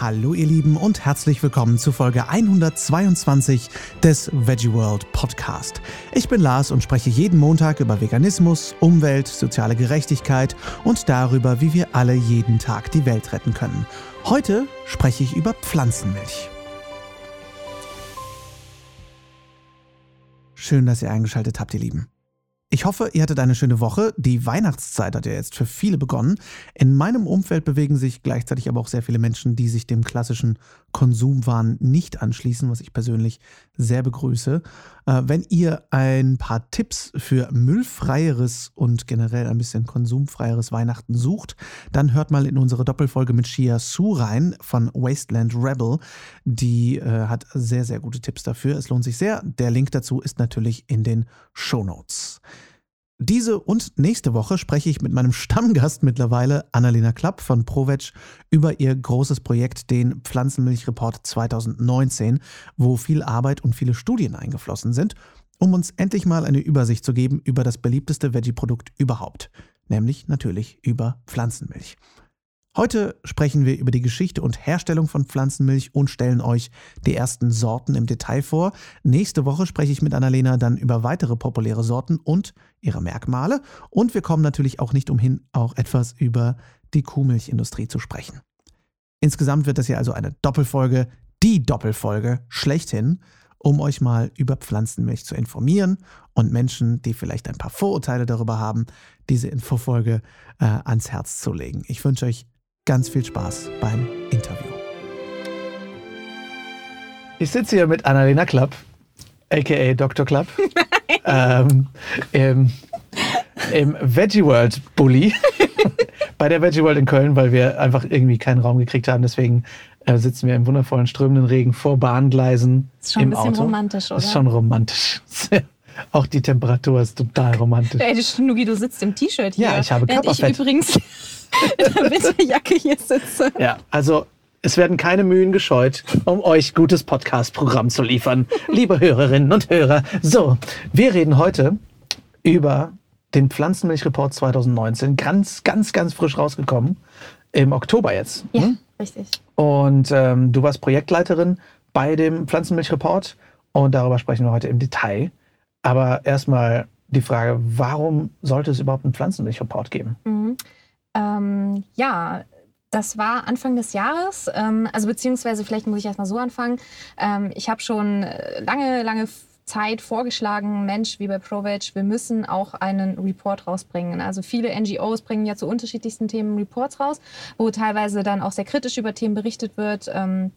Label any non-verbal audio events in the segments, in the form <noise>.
Hallo ihr Lieben und herzlich willkommen zu Folge 122 des Veggie World Podcast. Ich bin Lars und spreche jeden Montag über Veganismus, Umwelt, soziale Gerechtigkeit und darüber, wie wir alle jeden Tag die Welt retten können. Heute spreche ich über Pflanzenmilch. Schön, dass ihr eingeschaltet habt, ihr Lieben. Ich hoffe, ihr hattet eine schöne Woche. Die Weihnachtszeit hat ja jetzt für viele begonnen. In meinem Umfeld bewegen sich gleichzeitig aber auch sehr viele Menschen, die sich dem klassischen Konsumwahn nicht anschließen, was ich persönlich sehr begrüße. Äh, wenn ihr ein paar Tipps für müllfreieres und generell ein bisschen konsumfreieres Weihnachten sucht, dann hört mal in unsere Doppelfolge mit Shia Su rein von Wasteland Rebel. Die äh, hat sehr, sehr gute Tipps dafür. Es lohnt sich sehr. Der Link dazu ist natürlich in den Show Notes. Diese und nächste Woche spreche ich mit meinem Stammgast mittlerweile, Annalena Klapp von ProVeg, über ihr großes Projekt, den Pflanzenmilchreport 2019, wo viel Arbeit und viele Studien eingeflossen sind, um uns endlich mal eine Übersicht zu geben über das beliebteste Veggie-Produkt überhaupt, nämlich natürlich über Pflanzenmilch. Heute sprechen wir über die Geschichte und Herstellung von Pflanzenmilch und stellen euch die ersten Sorten im Detail vor. Nächste Woche spreche ich mit Annalena dann über weitere populäre Sorten und ihre Merkmale. Und wir kommen natürlich auch nicht umhin, auch etwas über die Kuhmilchindustrie zu sprechen. Insgesamt wird das ja also eine Doppelfolge, die Doppelfolge schlechthin, um euch mal über Pflanzenmilch zu informieren und Menschen, die vielleicht ein paar Vorurteile darüber haben, diese Infofolge äh, ans Herz zu legen. Ich wünsche euch ganz viel Spaß beim Interview. Ich sitze hier mit Annalena Klapp, aka Dr. Klapp, <laughs> ähm, im, im Veggie World Bully, <laughs> bei der Veggie World in Köln, weil wir einfach irgendwie keinen Raum gekriegt haben. Deswegen äh, sitzen wir im wundervollen strömenden Regen vor Bahngleisen ist schon im ein bisschen Auto. romantisch, oder? Ist schon romantisch. <laughs> Auch die Temperatur ist total romantisch. Ey, Schnugi, du sitzt im T-Shirt hier. Ja, ich habe Während ich Körperfett. übrigens <laughs> in der Winterjacke hier sitze. Ja, also es werden keine Mühen gescheut, um euch gutes Podcast-Programm zu liefern, liebe Hörerinnen und Hörer. So, wir reden heute über den Pflanzenmilchreport 2019, ganz, ganz, ganz frisch rausgekommen, im Oktober jetzt. Ja, Hm? richtig. Und ähm, du warst Projektleiterin bei dem Pflanzenmilchreport und darüber sprechen wir heute im Detail. Aber erstmal die Frage, warum sollte es überhaupt einen Pflanzenmilchreport geben? Mhm. Ähm, ja, das war Anfang des Jahres. Ähm, also beziehungsweise vielleicht muss ich erst mal so anfangen. Ähm, ich habe schon lange, lange Zeit vorgeschlagen, Mensch, wie bei ProVeg, wir müssen auch einen Report rausbringen. Also viele NGOs bringen ja zu unterschiedlichsten Themen Reports raus, wo teilweise dann auch sehr kritisch über Themen berichtet wird. Ähm,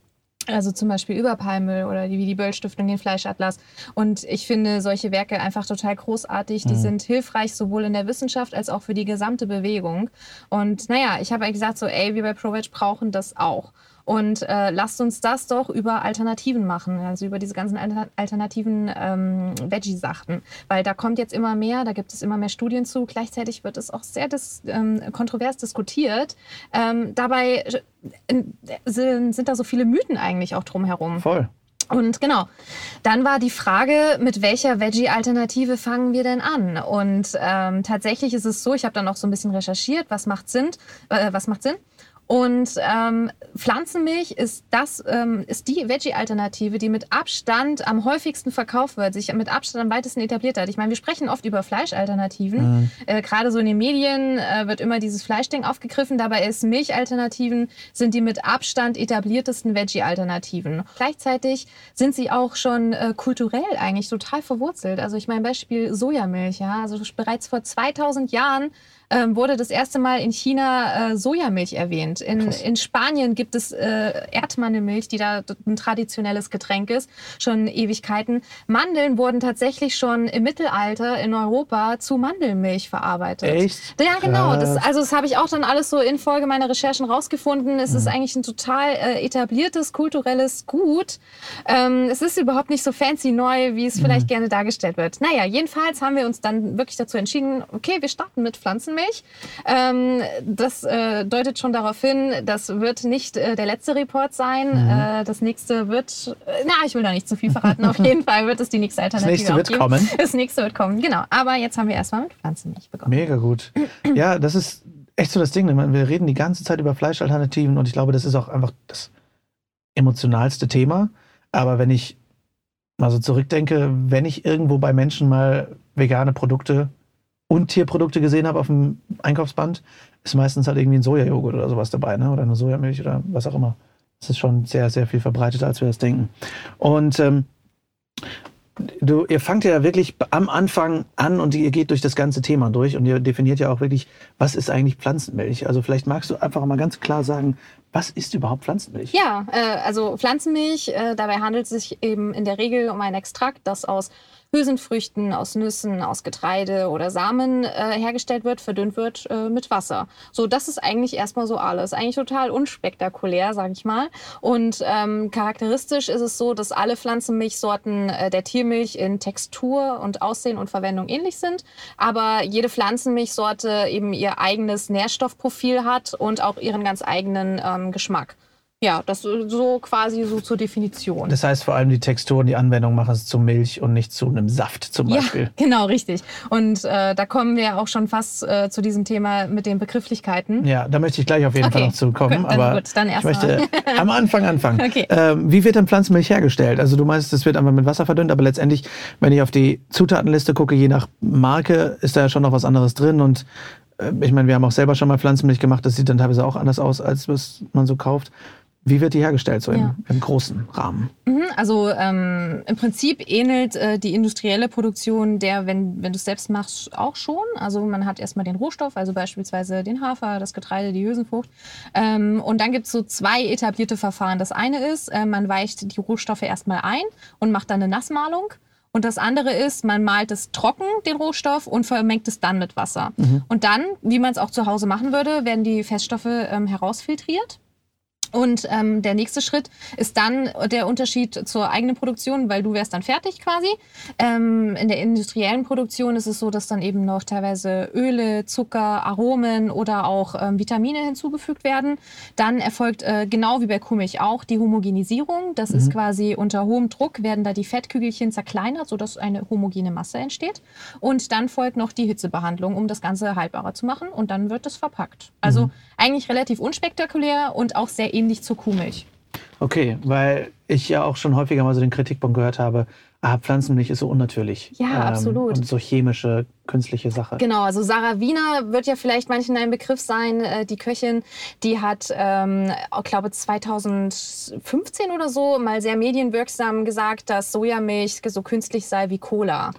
also zum Beispiel über Palmöl oder die, wie die Böll-Stiftung, den Fleischatlas. Und ich finde solche Werke einfach total großartig. Die Mhm. sind hilfreich sowohl in der Wissenschaft als auch für die gesamte Bewegung. Und naja, ich habe halt gesagt, so, ey, wir bei ProVeg brauchen das auch. Und äh, lasst uns das doch über Alternativen machen, also über diese ganzen Alter alternativen ähm, Veggie-Sachen. Weil da kommt jetzt immer mehr, da gibt es immer mehr Studien zu. Gleichzeitig wird es auch sehr dis ähm, kontrovers diskutiert. Ähm, dabei äh, sind, sind da so viele Mythen eigentlich auch drumherum. Voll. Und genau, dann war die Frage, mit welcher Veggie-Alternative fangen wir denn an? Und ähm, tatsächlich ist es so, ich habe dann auch so ein bisschen recherchiert, was macht Sinn, äh, was macht Sinn. Und ähm, Pflanzenmilch ist das ähm, ist die Veggie-Alternative, die mit Abstand am häufigsten verkauft wird, sich mit Abstand am weitesten etabliert hat. Ich meine, wir sprechen oft über Fleischalternativen. Mhm. Äh, Gerade so in den Medien äh, wird immer dieses Fleischding aufgegriffen. Dabei ist Milchalternativen sind die mit Abstand etabliertesten Veggie-Alternativen. Gleichzeitig sind sie auch schon äh, kulturell eigentlich total verwurzelt. Also ich meine Beispiel Sojamilch. Ja, also bereits vor 2000 Jahren ähm, wurde das erste Mal in China äh, Sojamilch erwähnt. In, Krass. in Spanien gibt es äh, Erdmandelmilch, die da ein traditionelles Getränk ist, schon Ewigkeiten. Mandeln wurden tatsächlich schon im Mittelalter in Europa zu Mandelmilch verarbeitet. Echt? Ja, genau. Das, also das habe ich auch dann alles so in Folge meiner Recherchen rausgefunden. Es Mhm. ist eigentlich ein total äh, etabliertes, kulturelles Gut. Ähm, es ist überhaupt nicht so fancy neu, wie Mhm. es vielleicht gerne dargestellt wird. Naja, jedenfalls haben wir uns dann wirklich dazu entschieden, okay, wir starten mit Pflanzenmilch. Ähm, das äh, deutet schon darauf hin, das wird nicht äh, der letzte Report sein. Mhm. Äh, das nächste wird, äh, na, ich will da nicht zu viel verraten. Auf jeden Fall wird es die nächste Das Alternative nächste auch wird geben. kommen. Das nächste wird kommen, genau. Aber jetzt haben wir erstmal mit Pflanzenmilch begonnen. Mega gut. Ja, das ist echt so das Ding. ne? Wir reden die ganze Zeit über Fleischalternativen und ich glaube, das ist auch einfach das emotionalste Thema. Aber wenn ich mal so zurückdenke, wenn ich irgendwo bei Menschen mal vegane Produkte und Tierprodukte gesehen habe auf dem Einkaufsband, ist meistens halt irgendwie ein Sojajoghurt oder sowas dabei, ne? oder eine Sojamilch oder was auch immer. Das ist schon sehr, sehr viel verbreiteter, als wir das denken. Und ähm, du, ihr fangt ja wirklich am Anfang an und ihr geht durch das ganze Thema durch und ihr definiert ja auch wirklich, was ist eigentlich Pflanzenmilch? Also vielleicht magst du einfach mal ganz klar sagen, was ist überhaupt Pflanzenmilch? Ja, äh, also Pflanzenmilch, äh, dabei handelt es sich eben in der Regel um ein Extrakt, das aus Hülsenfrüchten, aus Nüssen, aus Getreide oder Samen äh, hergestellt wird, verdünnt wird äh, mit Wasser. So, das ist eigentlich erstmal so alles. Eigentlich total unspektakulär, sage ich mal. Und ähm, charakteristisch ist es so, dass alle Pflanzenmilchsorten äh, der Tiermilch in Textur und Aussehen und Verwendung ähnlich sind, aber jede Pflanzenmilchsorte eben ihr eigenes Nährstoffprofil hat und auch ihren ganz eigenen ähm, Geschmack. Ja, das so quasi so zur Definition. Das heißt vor allem die Texturen, die Anwendung machen es zu Milch und nicht zu einem Saft zum Beispiel. Ja, <laughs> genau, richtig. Und äh, da kommen wir auch schon fast äh, zu diesem Thema mit den Begrifflichkeiten. Ja, da möchte ich gleich auf jeden okay. Fall noch zu kommen. Gut, dann, aber gut, dann erst ich möchte am Anfang anfangen. <laughs> Okay. Ähm, wie wird denn Pflanzenmilch hergestellt? Also du meinst, es wird einfach mit Wasser verdünnt, aber letztendlich, wenn ich auf die Zutatenliste gucke, je nach Marke, ist da ja schon noch was anderes drin und äh, ich meine, wir haben auch selber schon mal Pflanzenmilch gemacht, das sieht dann teilweise auch anders aus, als was man so kauft. Wie wird die hergestellt, so ja. im, im, großen Rahmen? Mhm, also ähm, im Prinzip ähnelt äh, die industrielle Produktion der, wenn, wenn du es selbst machst, auch schon. Also man hat erstmal den Rohstoff, also beispielsweise den Hafer, das Getreide, die Hülsenfrucht. Ähm, und dann gibt es so zwei etablierte Verfahren. Das eine ist, äh, man weicht die Rohstoffe erstmal ein und macht dann eine Nassmalung. Und das andere ist, man malt es trocken, den Rohstoff, und vermengt es dann mit Wasser. Mhm. Und dann, wie man es auch zu Hause machen würde, werden die Feststoffe ähm, herausfiltriert. Und ähm, der nächste Schritt ist dann der Unterschied zur eigenen Produktion, weil du wärst dann fertig quasi. Ähm, in der industriellen Produktion ist es so, dass dann eben noch teilweise Öle, Zucker, Aromen oder auch ähm, Vitamine hinzugefügt werden. Dann erfolgt äh, genau wie bei Kuhmilch auch die Homogenisierung. Das mhm. ist quasi unter hohem Druck werden da die Fettkügelchen zerkleinert, sodass eine homogene Masse entsteht. Und dann folgt noch die Hitzebehandlung, um das Ganze haltbarer zu machen. Und dann wird es verpackt. Also mhm. eigentlich relativ unspektakulär und auch sehr ähnlich zur Kuhmilch. Okay, weil ich ja auch schon häufiger mal so den Kritikpunkt gehört habe, ah, Pflanzenmilch ist so unnatürlich. Ja, ähm, absolut. Und so chemische, künstliche Sache. Genau, also Sarah Wiener wird ja vielleicht manchen ein Begriff sein. Äh, die Köchin, die hat, ähm, ich glaube 2015 oder so, mal sehr medienwirksam gesagt, dass Sojamilch so künstlich sei wie Cola.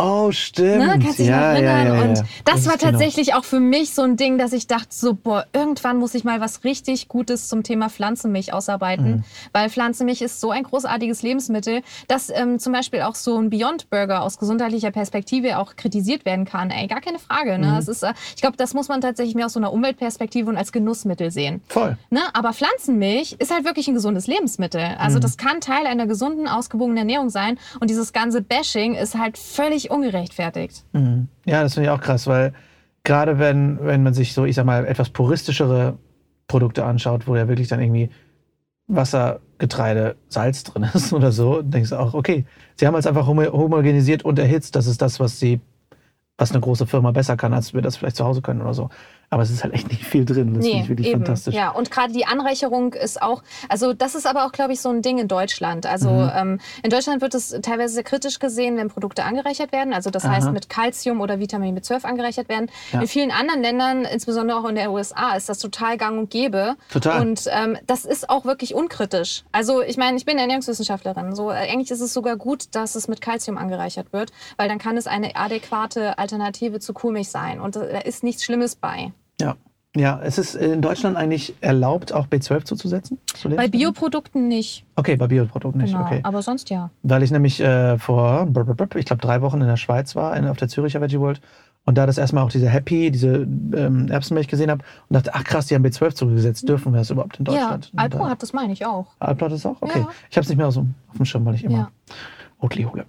Oh, stimmt. Ne? Kannst dich ja, noch erinnern? Ja, ja, und das, das war tatsächlich genau. auch für mich so ein Ding, dass ich dachte, so, boah, irgendwann muss ich mal was richtig Gutes zum Thema Pflanzenmilch ausarbeiten. Mhm. Weil Pflanzenmilch ist so ein großartiges Lebensmittel, dass ähm, zum Beispiel auch so ein Beyond Burger aus gesundheitlicher Perspektive auch kritisiert werden kann. Ey, gar keine Frage. Ne? Mhm. Es ist, äh, ich glaube, das muss man tatsächlich mehr aus so einer Umweltperspektive und als Genussmittel sehen. Voll. Ne? Aber Pflanzenmilch ist halt wirklich ein gesundes Lebensmittel. Also mhm. das kann Teil einer gesunden, ausgewogenen Ernährung sein. Und dieses ganze Bashing ist halt völlig ungerechtfertigt. Mhm. Ja, das finde ich auch krass, weil gerade wenn, wenn man sich so, ich sag mal, etwas puristischere Produkte anschaut, wo ja wirklich dann irgendwie Wasser, Getreide, Salz drin ist <laughs> oder so, denkst du auch, okay, sie haben es einfach homogenisiert und erhitzt. Das ist das, was sie, was eine große Firma besser kann, als wir das vielleicht zu Hause können oder so. Aber es ist halt echt nicht viel drin. Das nee, finde ich wirklich eben. fantastisch. Ja, und gerade die Anreicherung ist auch, also das ist aber auch, glaube ich, so ein Ding in Deutschland. Also mhm. ähm, in Deutschland wird es teilweise sehr kritisch gesehen, wenn Produkte angereichert werden. Also das Aha. heißt mit Calcium oder Vitamin B12 angereichert werden. Ja. In vielen anderen Ländern, insbesondere auch in der USA, ist das total gang und gäbe. Total. Und ähm, das ist auch wirklich unkritisch. Also ich meine, ich bin Ernährungswissenschaftlerin. So, äh, eigentlich ist es sogar gut, dass es mit Calcium angereichert wird, weil dann kann es eine adäquate Alternative zu Kuhmilch sein. Und äh, da ist nichts Schlimmes bei. Ja. Es ist in Deutschland eigentlich erlaubt, auch B12 zuzusetzen? Zu bei Bioprodukten nicht. Okay, bei Bioprodukten nicht. Genau, okay. aber sonst ja. Weil ich nämlich äh, vor, ich glaube, drei Wochen in der Schweiz war, auf der Züricher Veggie World und da das erstmal auch diese Happy, diese ähm, Erbsenmilch gesehen habe und dachte, ach krass, die haben B12 zugesetzt. Dürfen wir das überhaupt in Deutschland? Ja, Alpro hat das, meine ich auch. Alpro hat das auch? Okay. Ja. Ich habe es nicht mehr so auf dem Schirm, weil ich immer ja. Oatly hole.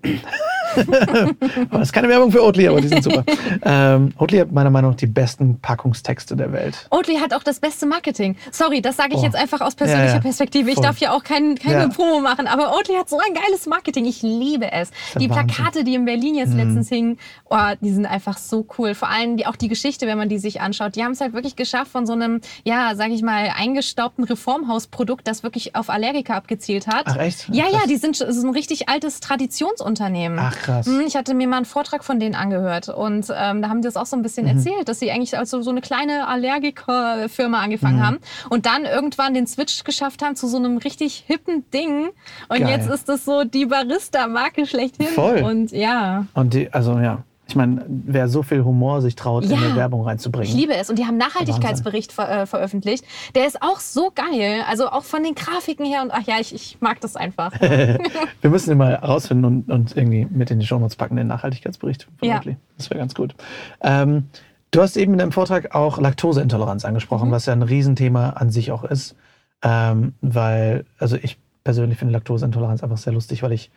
Das ist keine Werbung für Oatly, aber die sind super. ähm, Oatly hat meiner Meinung nach die besten Packungstexte der Welt. Oatly hat auch das beste Marketing. Sorry, das sage ich oh. jetzt einfach aus persönlicher ja, ja. Perspektive. Ich Voll. darf ja auch kein, keine ja. Promo machen, aber Oatly hat so ein geiles Marketing. Ich liebe es. Die Plakate, die in Berlin jetzt mhm. letztens hingen, oh, die sind einfach so cool. Vor allem die, auch die Geschichte, wenn man die sich anschaut. Die haben es halt wirklich geschafft von so einem, ja, sage ich mal, eingestaubten Reformhausprodukt, das wirklich auf Allergiker abgezielt hat. Ach echt? Ja, ja, die sind so ein richtig altes Traditionsunternehmen. Ach krass. Hm, ich hatte mir mal einen Vortrag von denen angehört und ähm, da haben die das auch so ein bisschen mhm. erzählt, dass sie eigentlich also so eine kleine Allergikerfirma angefangen mhm. haben und dann irgendwann den Switch geschafft haben zu so einem richtig hippen Ding und Geil. jetzt ist das so die Barista-Marke schlechthin. Voll. Und ja. Und die, also ja, ich meine, wer so viel Humor sich traut, ja, in eine Werbung reinzubringen. Ich liebe es. Und die haben einen Nachhaltigkeitsbericht ver äh, veröffentlicht. Der ist auch so geil. Also auch von den Grafiken her. Und ach ja, ich, ich mag das einfach. <laughs> Wir müssen den mal rausfinden und, und irgendwie mit in die Show Notes packen, den Nachhaltigkeitsbericht. Ja. Das wäre ganz gut. Ähm, du hast eben in deinem Vortrag auch Laktoseintoleranz angesprochen, mhm. was ja ein Riesenthema an sich auch ist. Ähm, weil, also ich persönlich finde Laktoseintoleranz einfach sehr lustig, weil ich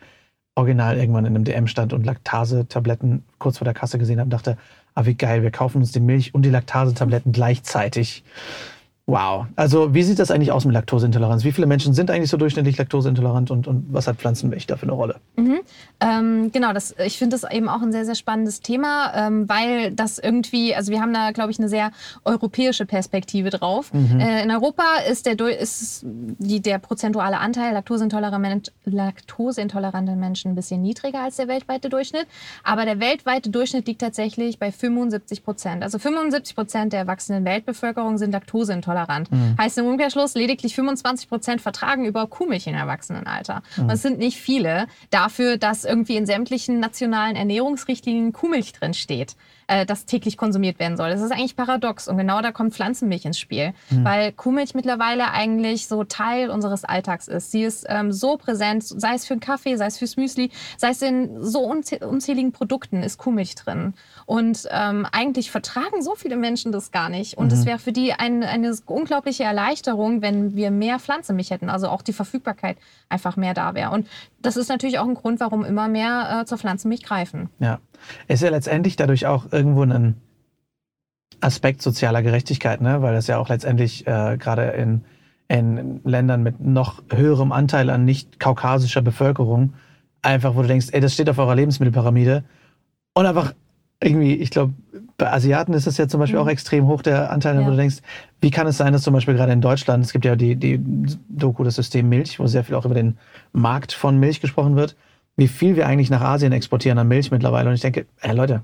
original irgendwann in einem DM stand und Laktasetabletten kurz vor der Kasse gesehen habe und dachte, ah, wie geil, wir kaufen uns die Milch und die Laktasetabletten gleichzeitig. Wow. Also wie sieht das eigentlich aus mit Laktoseintoleranz? Wie viele Menschen sind eigentlich so durchschnittlich laktoseintolerant und, und was hat Pflanzenmilch da für eine Rolle? Mhm. Ähm, genau, das, ich finde das eben auch ein sehr, sehr spannendes Thema, ähm, weil das irgendwie, also wir haben da, glaube ich, eine sehr europäische Perspektive drauf. Mhm. Äh, in Europa ist, der, ist die, der prozentuale Anteil laktoseintolerante Menschen ein bisschen niedriger als der weltweite Durchschnitt, aber der weltweite Durchschnitt liegt tatsächlich bei 75 Prozent. Also 75 Prozent der erwachsenen Weltbevölkerung sind laktoseintolerant intolerant. Mhm. Heißt im Umkehrschluss, lediglich 25 Prozent vertragen über Kuhmilch im Erwachsenenalter. Mhm. Und es sind nicht viele dafür, dass irgendwie in sämtlichen nationalen Ernährungsrichtlinien Kuhmilch drin steht äh, das täglich konsumiert werden soll. Das ist eigentlich paradox und genau da kommt Pflanzenmilch ins Spiel, mhm. weil Kuhmilch mittlerweile eigentlich so Teil unseres Alltags ist. Sie ist ähm, so präsent, sei es für einen Kaffee, sei es fürs Müsli, sei es in so unzähligen Produkten ist Kuhmilch drin. Und ähm, eigentlich vertragen so viele Menschen das gar nicht. Und es mhm. wäre für die ein, eine unglaubliche Erleichterung, wenn wir mehr Pflanzenmilch hätten, also auch die Verfügbarkeit einfach mehr da wäre. Und das ist natürlich auch ein Grund, warum immer mehr äh, zur Pflanzenmilch greifen. Ja, ist ja letztendlich dadurch auch irgendwo ein Aspekt sozialer Gerechtigkeit, ne? weil das ja auch letztendlich äh, gerade in, in Ländern mit noch höherem Anteil an nicht kaukasischer Bevölkerung einfach, wo du denkst, ey, das steht auf eurer Lebensmittelpyramide und einfach irgendwie, ich glaube, bei Asiaten ist das ja zum Beispiel mhm. auch extrem hoch, der Anteil, ja. wo du denkst, wie kann es sein, dass zum Beispiel gerade in Deutschland, es gibt ja die, die Doku, das System Milch, wo sehr viel auch über den Markt von Milch gesprochen wird, wie viel wir eigentlich nach Asien exportieren an Milch mittlerweile. Und ich denke, ey Leute,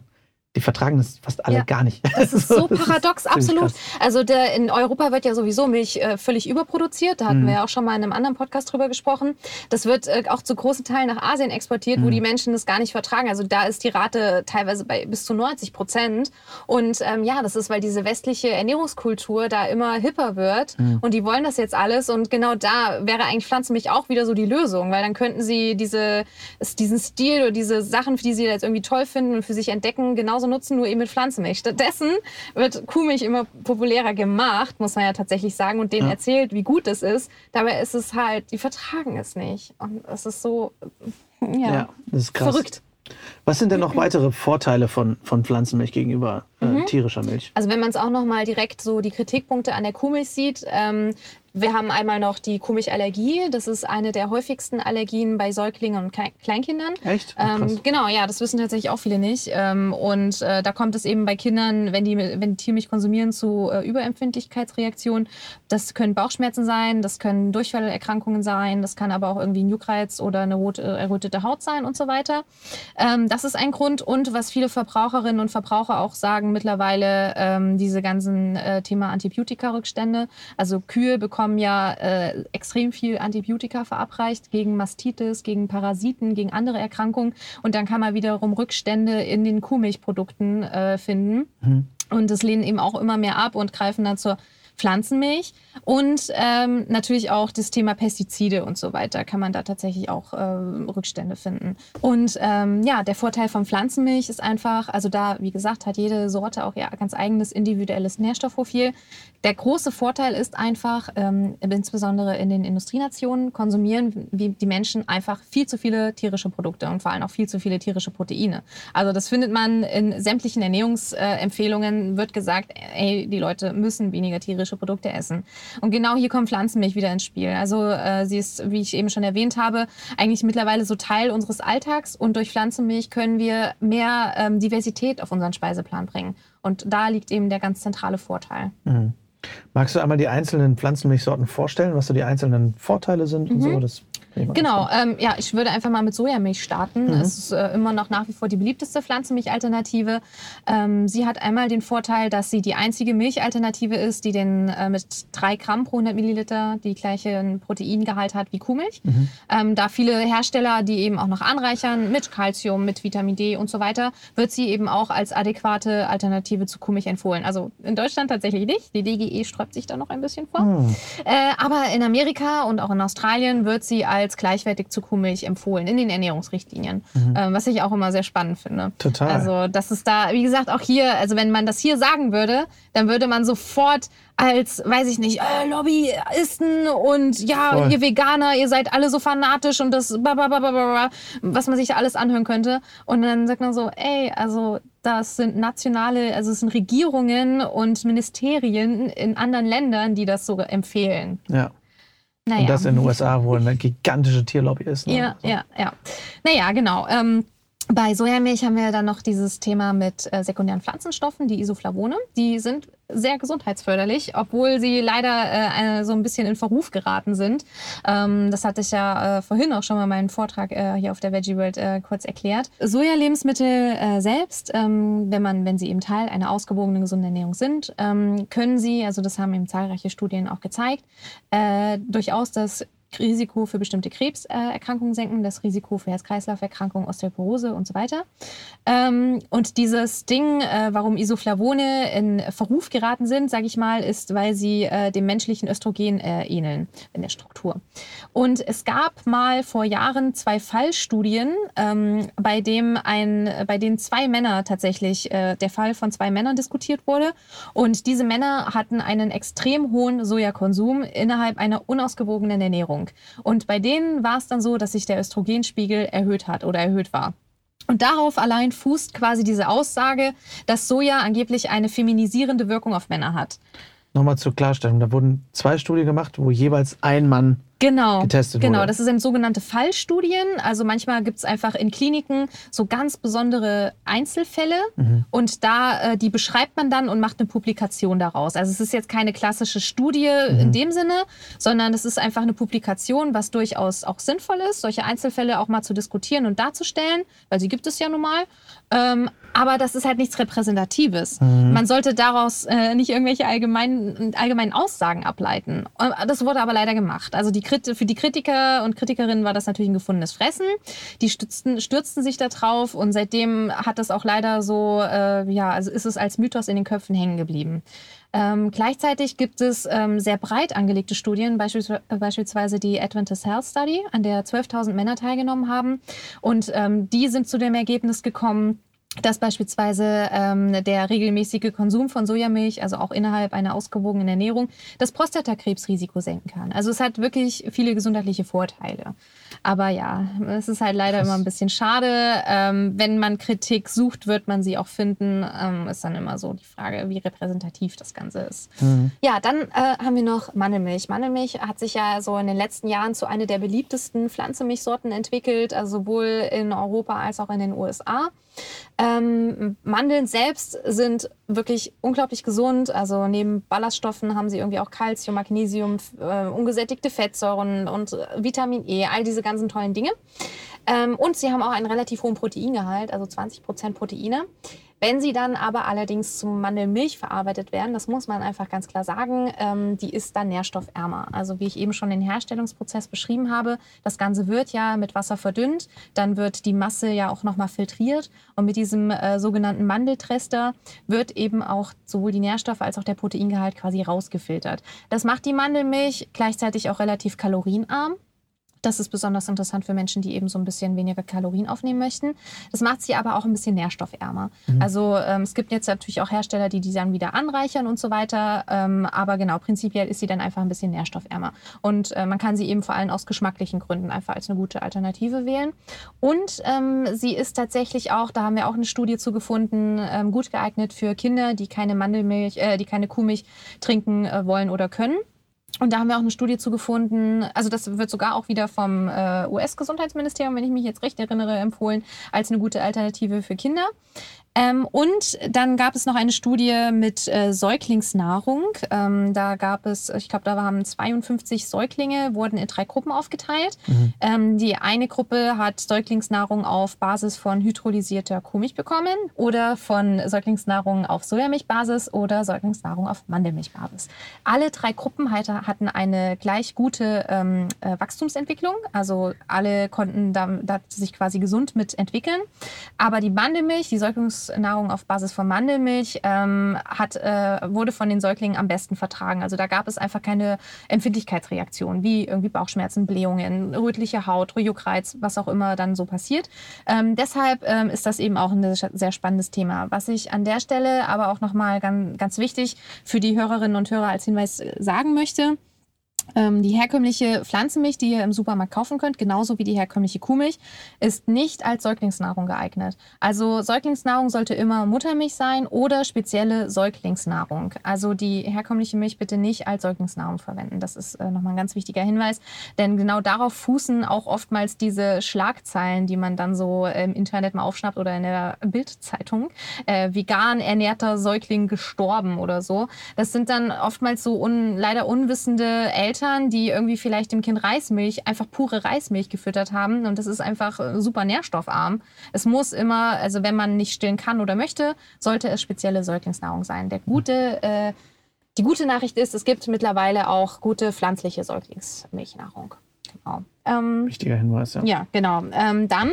die vertragen das fast alle ja. gar nicht. Das ist <laughs> so paradox, ist absolut. Also der, in Europa wird ja sowieso Milch äh, völlig überproduziert. Da hatten mm. wir ja auch schon mal in einem anderen Podcast drüber gesprochen. Das wird äh, auch zu großen Teilen nach Asien exportiert, mm. wo mhm. die Menschen das gar nicht vertragen. Also da ist die Rate teilweise bei bis zu 90 Prozent. Und ähm, ja, das ist, weil diese westliche Ernährungskultur da immer hipper wird. Mm. Und die wollen das jetzt alles. Und genau da wäre eigentlich Pflanzenmilch auch wieder so die Lösung, weil dann könnten sie diese, diesen Stil oder diese Sachen, die sie jetzt irgendwie toll finden und für sich entdecken, genauso genauso nutzen, nur eben mit Pflanzenmilch. Stattdessen wird Kuhmilch immer populärer gemacht, muss man ja tatsächlich sagen, und denen ja. erzählt, wie gut es ist. Dabei ist es halt, die vertragen es nicht. Und es ist so, ja, ja das ist krass. verrückt. Was sind denn noch weitere Vorteile von, von Pflanzenmilch gegenüber äh, mhm. tierischer Milch? Also wenn man es auch noch mal direkt so die Kritikpunkte an der Kuhmilch sieht, ähm, wir haben einmal noch die Kuhmilchallergie. Das ist eine der häufigsten Allergien bei Säuglingen und Kleinkindern. Echt? Oh, ähm, genau, ja, das wissen tatsächlich auch viele nicht. Ähm, und äh, da kommt es eben bei Kindern, wenn die, wenn die Tiermilch konsumieren, zu äh, Überempfindlichkeitsreaktionen. Das können Bauchschmerzen sein, das können Durchfallerkrankungen sein, das kann aber auch irgendwie ein Juckreiz oder eine rot, äh, errötete Haut sein und so weiter. Ähm, das ist ein Grund. Und was viele Verbraucherinnen und Verbraucher auch sagen mittlerweile, ähm, diese ganzen äh, Thema Antibiotika-Rückstände. Also Kühe bekommen bekommen ja äh, extrem viel Antibiotika verabreicht gegen Mastitis, gegen Parasiten, gegen andere Erkrankungen. Und dann kann man wiederum Rückstände in den Kuhmilchprodukten äh, finden. Mhm. Und das lehnen eben auch immer mehr ab und greifen dann zur Pflanzenmilch und ähm, natürlich auch das Thema Pestizide und so weiter kann man da tatsächlich auch äh, Rückstände finden. Und ähm, ja, der Vorteil von Pflanzenmilch ist einfach, also da, wie gesagt, hat jede Sorte auch ihr ganz eigenes individuelles Nährstoffprofil. Der große Vorteil ist einfach, ähm, insbesondere in den Industrienationen konsumieren die Menschen einfach viel zu viele tierische Produkte und vor allem auch viel zu viele tierische Proteine. Also das findet man in sämtlichen Ernährungsempfehlungen, wird gesagt, ey, die Leute müssen weniger tierische Produkte essen. Und genau hier kommt Pflanzenmilch wieder ins Spiel. Also äh, sie ist, wie ich eben schon erwähnt habe, eigentlich mittlerweile so Teil unseres Alltags und durch Pflanzenmilch können wir mehr ähm, Diversität auf unseren Speiseplan bringen. Und da liegt eben der ganz zentrale Vorteil. Mhm. Magst du einmal die einzelnen Pflanzenmilchsorten vorstellen, was so die einzelnen Vorteile sind mhm. und so? Das Genau, ähm, ja, ich würde einfach mal mit Sojamilch starten. Mhm. Es ist äh, immer noch nach wie vor die beliebteste Pflanzenmilchalternative. Ähm, sie hat einmal den Vorteil, dass sie die einzige Milchalternative ist, die den äh, mit 3 Gramm pro 100 Milliliter die gleiche Proteingehalt hat wie Kuhmilch. Mhm. Ähm, da viele Hersteller die eben auch noch anreichern mit Kalzium, mit Vitamin D und so weiter, wird sie eben auch als adäquate Alternative zu Kuhmilch empfohlen. Also in Deutschland tatsächlich nicht. Die DGE sträubt sich da noch ein bisschen vor. Mhm. Äh, aber in Amerika und auch in Australien wird sie als als gleichwertig zu Kuhmilch empfohlen in den Ernährungsrichtlinien, mhm. ähm, was ich auch immer sehr spannend finde. Total. Also das ist da, wie gesagt, auch hier, also wenn man das hier sagen würde, dann würde man sofort als, weiß ich nicht, äh, Lobbyisten und ja, Voll. ihr Veganer, ihr seid alle so fanatisch und das, was man sich da alles anhören könnte. Und dann sagt man so, ey, also das sind nationale, also es sind Regierungen und Ministerien in anderen Ländern, die das so empfehlen. Ja. Naja. Und das in den USA, wo eine gigantische Tierlobby ist. Ne? Ja, ja, ja. Naja, genau. Ähm, bei Sojamilch haben wir dann noch dieses Thema mit äh, sekundären Pflanzenstoffen, die Isoflavone. Die sind sehr gesundheitsförderlich, obwohl sie leider äh, so ein bisschen in Verruf geraten sind. Ähm, das hatte ich ja äh, vorhin auch schon mal in meinem Vortrag äh, hier auf der Veggie World äh, kurz erklärt. Sojalebensmittel äh, selbst, ähm, wenn man, wenn sie eben Teil einer ausgewogenen gesunden Ernährung sind, ähm, können sie, also das haben eben zahlreiche Studien auch gezeigt, äh, durchaus das Risiko für bestimmte Krebserkrankungen senken, das Risiko für Herz-Kreislauf-Erkrankungen, Osteoporose und so weiter. Ähm, und dieses Ding, äh, warum Isoflavone in Verruf geraten sind, sage ich mal, ist, weil sie äh, dem menschlichen Östrogen äh, ähneln in der Struktur. Und es gab mal vor Jahren zwei Fallstudien, ähm, bei, dem ein, bei denen zwei Männer tatsächlich, der Fall von zwei Männern diskutiert wurde. Und diese Männer hatten einen extrem hohen Sojakonsum innerhalb einer unausgewogenen Ernährung. Ernährung. Und bei denen war es dann so, dass sich der Östrogenspiegel erhöht hat oder erhöht war. Und darauf allein fußt quasi diese Aussage, dass Soja angeblich eine feminisierende Wirkung auf Männer hat. Nochmal zur Klarstellung, da wurden zwei Studien gemacht, wo jeweils ein Mann genau, getestet genau. wurde. Genau, das sind sogenannte Fallstudien. Also manchmal gibt es einfach in Kliniken so ganz besondere Einzelfälle mhm. und da äh, die beschreibt man dann und macht eine Publikation daraus. Also es ist jetzt keine klassische Studie mhm. in dem Sinne, sondern es ist einfach eine Publikation, was durchaus auch sinnvoll ist, solche Einzelfälle auch mal zu diskutieren und darzustellen, weil sie gibt es ja nun mal. Ähm, aber das ist halt nichts Repräsentatives. Mhm. Man sollte daraus äh, nicht irgendwelche allgemeinen, allgemeinen Aussagen ableiten. Äh, das wurde aber leider gemacht. Also die für die Kritiker und Kritikerinnen war das natürlich ein gefundenes Fressen. Die stützten, stürzten sich da drauf und seitdem hat das auch leider so, äh, ja, also ist es als Mythos in den Köpfen hängen geblieben. Ähm, gleichzeitig gibt es ähm, sehr breit angelegte Studien, beispielsweise die Adventist Health Study, an der 12.000 Männer teilgenommen haben. Und ähm, die sind zu dem Ergebnis gekommen, dass beispielsweise ähm, der regelmäßige Konsum von Sojamilch, also auch innerhalb einer ausgewogenen Ernährung, das Prostatakrebsrisiko senken kann. Also es hat wirklich viele gesundheitliche Vorteile. Aber ja, es ist halt leider Krass. immer ein bisschen schade. Ähm, wenn man Kritik sucht, wird man sie auch finden. Ähm, ist dann immer so die Frage, wie repräsentativ das Ganze ist. Mhm. Ja, dann äh, haben wir noch Mandelmilch. Mandelmilch hat sich ja so in den letzten Jahren zu einer der beliebtesten Pflanzenmilchsorten entwickelt, also sowohl in Europa als auch in den USA. Ähm, Mandeln selbst sind wirklich unglaublich gesund. Also neben Ballaststoffen haben sie irgendwie auch Kalzium, Magnesium, äh, ungesättigte Fettsäuren und äh, Vitamin E, all diese ganzen tollen Dinge. Ähm, und sie haben auch einen relativ hohen Proteingehalt, also 20 Prozent Proteine. Wenn sie dann aber allerdings zu Mandelmilch verarbeitet werden, das muss man einfach ganz klar sagen, ähm, die ist dann nährstoffärmer. Also wie ich eben schon den Herstellungsprozess beschrieben habe, das Ganze wird ja mit Wasser verdünnt, dann wird die Masse ja auch nochmal filtriert und mit diesem äh, sogenannten Mandeltrester wird eben auch sowohl die Nährstoffe als auch der Proteingehalt quasi rausgefiltert. Das macht die Mandelmilch gleichzeitig auch relativ kalorienarm. Das ist besonders interessant für Menschen, die eben so ein bisschen weniger Kalorien aufnehmen möchten. Das macht sie aber auch ein bisschen nährstoffärmer. Mhm. Also ähm, es gibt jetzt natürlich auch Hersteller, die die dann wieder anreichern und so weiter. Ähm, aber genau, prinzipiell ist sie dann einfach ein bisschen nährstoffärmer. Und äh, man kann sie eben vor allem aus geschmacklichen Gründen einfach als eine gute Alternative wählen. Und ähm, sie ist tatsächlich auch, da haben wir auch eine Studie zu gefunden, ähm, gut geeignet für Kinder, die keine Mandelmilch, äh, die keine Kuhmilch trinken äh, wollen oder können. Und da haben wir auch eine Studie zu gefunden, also das wird sogar auch wieder vom äh, US-Gesundheitsministerium, wenn ich mich jetzt recht erinnere, empfohlen, als eine gute Alternative für Kinder. Ähm, und dann gab es noch eine Studie mit äh, Säuglingsnahrung. Ähm, da gab es, ich glaube, da waren 52 Säuglinge, wurden in drei Gruppen aufgeteilt. Mhm. Ähm, die eine Gruppe hat Säuglingsnahrung auf Basis von hydrolysierter Kuhmilch bekommen oder von Säuglingsnahrung auf Sojamilchbasis oder Säuglingsnahrung auf Mandelmilchbasis. Alle drei Gruppen hatten eine gleich gute ähm, äh, Wachstumsentwicklung. Also alle konnten da, da sich quasi gesund mit entwickeln. Aber die Mandelmilch, die Nahrung auf Basis von Mandelmilch ähm, hat, äh, wurde von den Säuglingen am besten vertragen. Also da gab es einfach keine Empfindlichkeitsreaktion, wie irgendwie Bauchschmerzen, Blähungen, rötliche Haut, Juckreiz, was auch immer dann so passiert. Ähm, deshalb ähm, ist das eben auch ein sehr spannendes Thema. Was ich an der Stelle aber auch nochmal ganz, ganz wichtig für die Hörerinnen und Hörer als Hinweis sagen möchte, die herkömmliche Pflanzenmilch, die ihr im Supermarkt kaufen könnt, genauso wie die herkömmliche Kuhmilch, ist nicht als Säuglingsnahrung geeignet. Also Säuglingsnahrung sollte immer Muttermilch sein oder spezielle Säuglingsnahrung. Also die herkömmliche Milch bitte nicht als Säuglingsnahrung verwenden. Das ist äh, nochmal ein ganz wichtiger Hinweis, denn genau darauf fußen auch oftmals diese Schlagzeilen, die man dann so im Internet mal aufschnappt oder in der Bildzeitung. Äh, vegan ernährter Säugling gestorben oder so. Das sind dann oftmals so un leider unwissende Eltern, Eltern, die irgendwie vielleicht dem Kind Reismilch, einfach pure Reismilch gefüttert haben. Und das ist einfach äh, super nährstoffarm. Es muss immer, also wenn man nicht stillen kann oder möchte, sollte es spezielle Säuglingsnahrung sein. Der gute, äh, die gute Nachricht ist, es gibt mittlerweile auch gute pflanzliche Säuglingsmilchnahrung. Genau. Ähm, Wichtiger Hinweis, ja. Ja, genau. Ähm, dann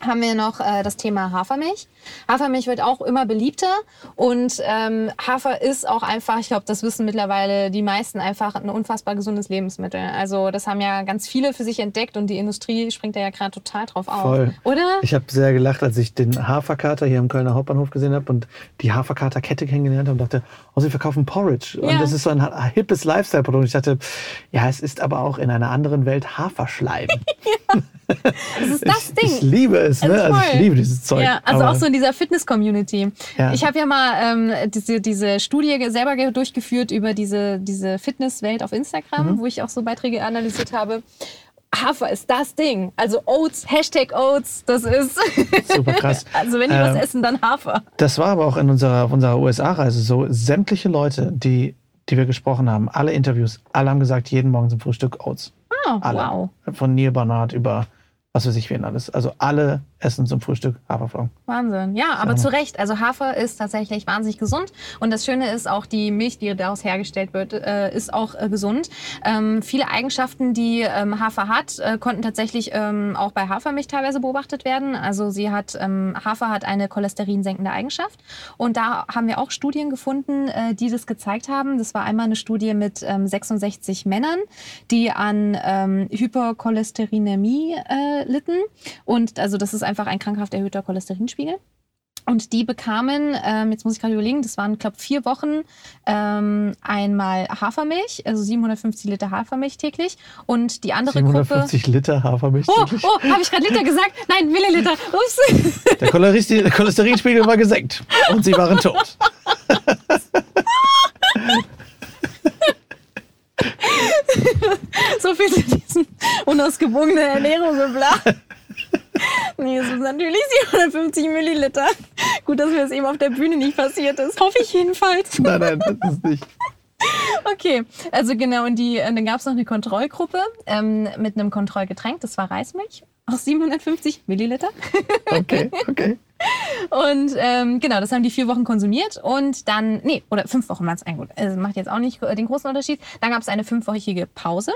haben wir noch äh, das Thema Hafermilch. Hafermilch wird auch immer beliebter und ähm, Hafer ist auch einfach, ich glaube, das wissen mittlerweile die meisten einfach ein unfassbar gesundes Lebensmittel. Also das haben ja ganz viele für sich entdeckt und die Industrie springt da ja gerade total drauf auf. Voll. Oder? Ich habe sehr gelacht, als ich den Haferkater hier im Kölner Hauptbahnhof gesehen habe und die Haferkater-Kette kennengelernt habe und dachte, oh, sie verkaufen Porridge. Ja. Und das ist so ein hippes Lifestyle-Produkt. Ich dachte, ja, es ist aber auch in einer anderen Welt Haferschleim. <laughs> ja. Das ist <laughs> das. Ich liebe es, ne? Also ich liebe dieses Zeug. Ja, also auch so in dieser Fitness-Community. Ja. Ich habe ja mal ähm, diese, diese Studie selber durchgeführt über diese, diese Fitnesswelt auf Instagram, mhm. wo ich auch so Beiträge analysiert habe. Hafer ist das Ding. Also Oats, Hashtag Oats, das ist <laughs> super krass. also wenn die ähm, was essen, dann Hafer. Das war aber auch in unserer, unserer USA-Reise so. Sämtliche Leute, die, die wir gesprochen haben, alle Interviews, alle haben gesagt, jeden Morgen zum Frühstück Oats. Oh, alle. wow. Von Neil Barnard über was weiß ich wen alles. Also alle essen zum Frühstück Haferflocken. Wahnsinn. Ja, aber ja. zu Recht. Also Hafer ist tatsächlich wahnsinnig gesund. Und das Schöne ist auch, die Milch, die daraus hergestellt wird, äh, ist auch äh, gesund. Ähm, viele Eigenschaften, die ähm, Hafer hat, äh, konnten tatsächlich ähm, auch bei Hafermilch teilweise beobachtet werden. Also sie hat, ähm, Hafer hat eine cholesterinsenkende Eigenschaft. Und da haben wir auch Studien gefunden, äh, die das gezeigt haben. Das war einmal eine Studie mit 66 ähm, Männern, die an ähm, Hypercholesterinämie äh, litten. Und also das ist einfach ein krankhaft erhöhter Cholesterinspiegel. Und die bekamen, ähm, jetzt muss ich gerade überlegen, das waren, glaube ich, vier Wochen, ähm, einmal Hafermilch, also 750 Liter Hafermilch täglich. Und die andere 750 Gruppe. Liter Hafermilch oh, täglich? Oh, oh habe ich gerade Liter gesagt? Nein, Milliliter. Ups. Der Cholesterinspiegel war gesenkt und sie waren tot. <laughs> <laughs> so viel zu diesem unausgewogenen Ernährung und bla. Nee, es sind natürlich 750 Milliliter. Gut, dass mir das eben auf der Bühne nicht passiert ist. Hoffe ich jedenfalls. Nein, nein, das ist nicht. Okay, also genau, und die, dann gab es noch eine Kontrollgruppe ähm, mit einem Kontrollgetränk, das war Reismilch, auch 750 Milliliter. Okay, okay. Und ähm, genau, das haben die vier Wochen konsumiert und dann, nee, oder fünf Wochen waren es eigentlich gut. Also macht jetzt auch nicht den großen Unterschied. Dann gab es eine fünfwöchige Pause.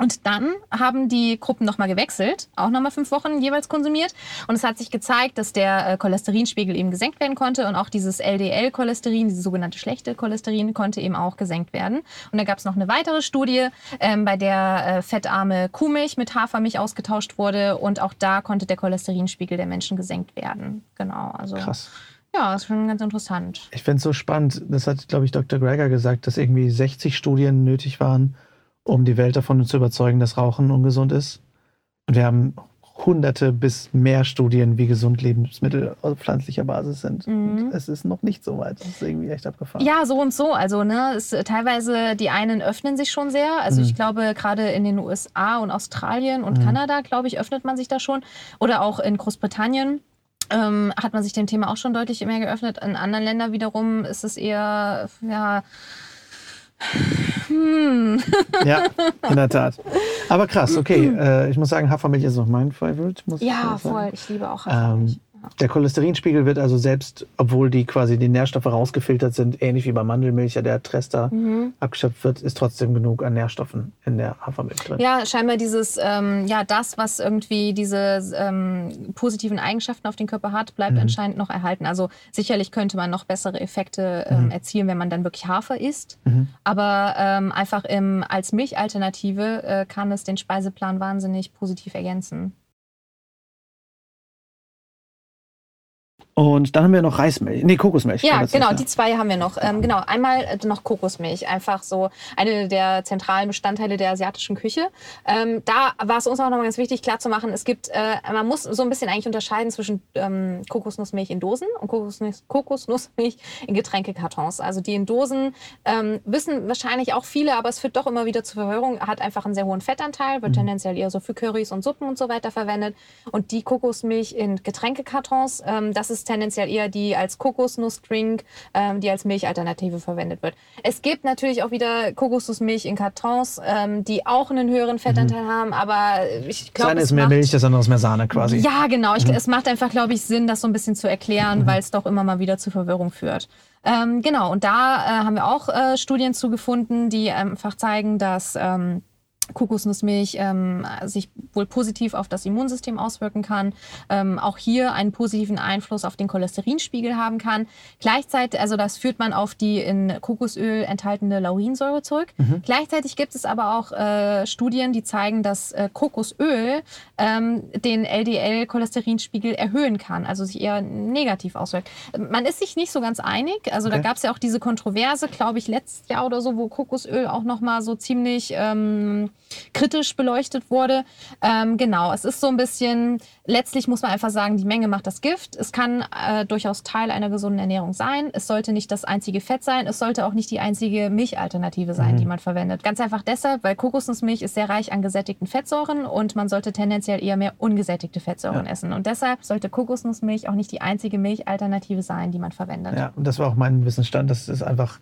Und dann haben die Gruppen nochmal gewechselt, auch nochmal fünf Wochen jeweils konsumiert. Und es hat sich gezeigt, dass der äh, Cholesterinspiegel eben gesenkt werden konnte und auch dieses LDL-Cholesterin, dieses sogenannte schlechte Cholesterin, konnte eben auch gesenkt werden. Und da gab es noch eine weitere Studie, ähm, bei der äh, fettarme Kuhmilch mit Hafermilch ausgetauscht wurde. Und auch da konnte der Cholesterinspiegel der Menschen gesenkt werden. Genau, also. Krass. Ja, das ist schon ganz interessant. Ich finde es so spannend. Das hat, glaube ich, Dr. Greger gesagt, dass irgendwie 60 Studien nötig waren, um die Welt davon zu überzeugen, dass Rauchen ungesund ist. Und wir haben hunderte bis mehr Studien, wie gesund Lebensmittel auf pflanzlicher Basis sind. Mhm. Und es ist noch nicht so weit. Das ist irgendwie echt abgefahren. Ja, so und so. Also ne, es, teilweise die einen öffnen sich schon sehr. Also mhm. ich glaube, gerade in den USA und Australien und mhm. Kanada, glaube ich, öffnet man sich da schon. Oder auch in Großbritannien. Ähm, hat man sich dem Thema auch schon deutlich mehr geöffnet. In anderen Ländern wiederum ist es eher, ja, hm. ja, in der Tat. Aber krass, okay. <laughs> Äh, ich muss sagen, Hafermilch ist noch mein Favorite. ja, voll. Ich liebe auch Hafermilch. Ähm, der Cholesterinspiegel wird also selbst, obwohl die quasi die Nährstoffe rausgefiltert sind, ähnlich wie bei Mandelmilch, ja der Trester mhm. abgeschöpft wird, ist trotzdem genug an Nährstoffen in der Hafermilch drin. Ja, scheinbar dieses, ähm, ja, das, was irgendwie diese ähm, positiven Eigenschaften auf den Körper hat, bleibt mhm. anscheinend noch erhalten. Also sicherlich könnte man noch bessere Effekte ähm, mhm. erzielen, wenn man dann wirklich Hafer isst. Mhm. Aber ähm, einfach im, als Milchalternative äh, kann es den Speiseplan wahnsinnig positiv ergänzen. Und dann haben wir noch Reismilch, nee, Kokosmilch. Ja, genau, die zwei haben wir noch. Ähm, genau, einmal äh, noch Kokosmilch, einfach so eine der zentralen Bestandteile der asiatischen Küche. Ähm, da war es uns auch nochmal ganz wichtig, klar zu machen, es gibt, äh, man muss so ein bisschen eigentlich unterscheiden zwischen ähm, Kokosnussmilch in Dosen und Kokosnuss, Kokosnussmilch in Getränkekartons. Also die in Dosen ähm, wissen wahrscheinlich auch viele, aber es führt doch immer wieder zur Verwirrung, hat einfach einen sehr hohen Fettanteil, wird mhm. tendenziell eher so für Currys und Suppen und so weiter verwendet. Und die Kokosmilch in Getränkekartons, ähm, das ist tendenziell eher die als Kokosnussdrink, ähm, die als Milchalternative verwendet wird. Es gibt natürlich auch wieder Kokosnussmilch in Kartons, ähm, die auch einen höheren Fettanteil mhm. haben, aber ich glaube. Das eine ist mehr Milch, das andere ist mehr Sahne quasi. Ja, genau. Ich, mhm. Es macht einfach, glaube ich, Sinn, das so ein bisschen zu erklären, mhm. weil es doch immer mal wieder zu Verwirrung führt. Ähm, genau, und da äh, haben wir auch äh, Studien zugefunden, die einfach zeigen, dass ähm, Kokosnussmilch ähm, sich wohl positiv auf das Immunsystem auswirken kann, ähm, auch hier einen positiven Einfluss auf den Cholesterinspiegel haben kann. Gleichzeitig, also das führt man auf die in Kokosöl enthaltene Laurinsäure zurück. Mhm. Gleichzeitig gibt es aber auch äh, Studien, die zeigen, dass äh, Kokosöl ähm, den LDL-Cholesterinspiegel erhöhen kann, also sich eher negativ auswirkt. Man ist sich nicht so ganz einig. Also okay. da gab es ja auch diese Kontroverse, glaube ich, letztes Jahr oder so, wo Kokosöl auch noch mal so ziemlich ähm, kritisch beleuchtet wurde. Ähm, genau, es ist so ein bisschen, letztlich muss man einfach sagen, die Menge macht das Gift. Es kann äh, durchaus Teil einer gesunden Ernährung sein. Es sollte nicht das einzige Fett sein. Es sollte auch nicht die einzige Milchalternative sein, mhm. die man verwendet. Ganz einfach deshalb, weil Kokosnussmilch ist sehr reich an gesättigten Fettsäuren und man sollte tendenziell eher mehr ungesättigte Fettsäuren ja. essen. Und deshalb sollte Kokosnussmilch auch nicht die einzige Milchalternative sein, die man verwendet. Ja, und das war auch mein Wissensstand, dass es einfach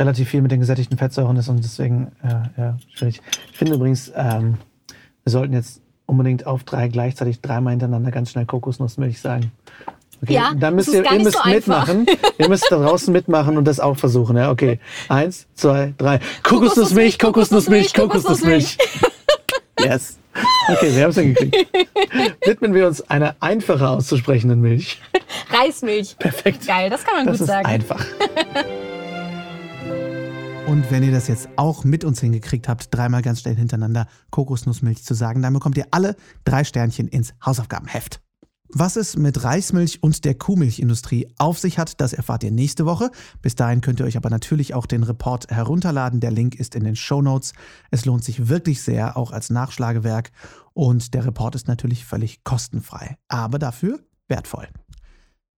relativ viel mit den gesättigten Fettsäuren ist und deswegen, ja, ja schwierig. Ich finde übrigens, ähm, wir sollten jetzt unbedingt auf drei gleichzeitig dreimal hintereinander ganz schnell Kokosnussmilch sagen. Okay, ja, dann müsst ihr, ihr müsst so mitmachen. ihr müsst da draußen mitmachen und das auch versuchen. Ja, okay. Eins, zwei, drei. Kokosnussmilch, Kokosnussmilch, Kokosnussmilch. yes. Okay, wir haben es hingekriegt. Widmen wir uns einer einfacher auszusprechenden Milch. Reismilch. Perfekt. Geil, das kann man das gut sagen. Einfach. <laughs> Und wenn ihr das jetzt auch mit uns hingekriegt habt, dreimal ganz schnell hintereinander Kokosnussmilch zu sagen, dann bekommt ihr alle drei Sternchen ins Hausaufgabenheft. Was es mit Reismilch und der Kuhmilchindustrie auf sich hat, das erfahrt ihr nächste Woche. Bis dahin könnt ihr euch aber natürlich auch den Report herunterladen. Der Link ist in den Show Notes. Es lohnt sich wirklich sehr, auch als Nachschlagewerk. Und der Report ist natürlich völlig kostenfrei, aber dafür wertvoll.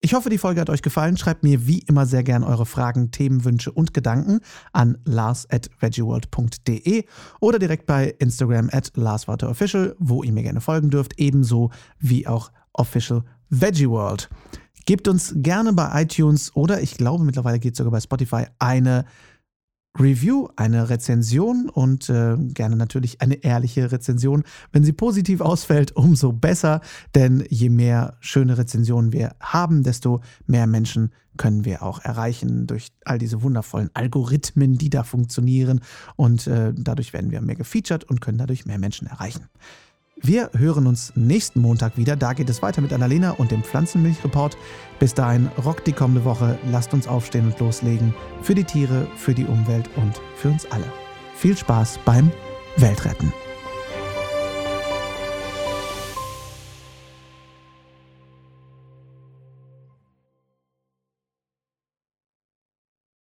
Ich hoffe, die Folge hat euch gefallen. Schreibt mir wie immer sehr gern eure Fragen, Themenwünsche und Gedanken an lars at veggieworld.de oder direkt bei Instagram at larswaterofficial, wo ihr mir gerne folgen dürft, ebenso wie auch Official Veggieworld. Gebt uns gerne bei iTunes oder ich glaube mittlerweile geht es sogar bei Spotify eine Review, eine Rezension und äh, gerne natürlich eine ehrliche Rezension. Wenn sie positiv ausfällt, umso besser, denn je mehr schöne Rezensionen wir haben, desto mehr Menschen können wir auch erreichen durch all diese wundervollen Algorithmen, die da funktionieren und äh, dadurch werden wir mehr gefeatured und können dadurch mehr Menschen erreichen. Wir hören uns nächsten Montag wieder. Da geht es weiter mit Annalena und dem Pflanzenmilchreport. Bis dahin, rockt die kommende Woche. Lasst uns aufstehen und loslegen. Für die Tiere, für die Umwelt und für uns alle. Viel Spaß beim Weltretten.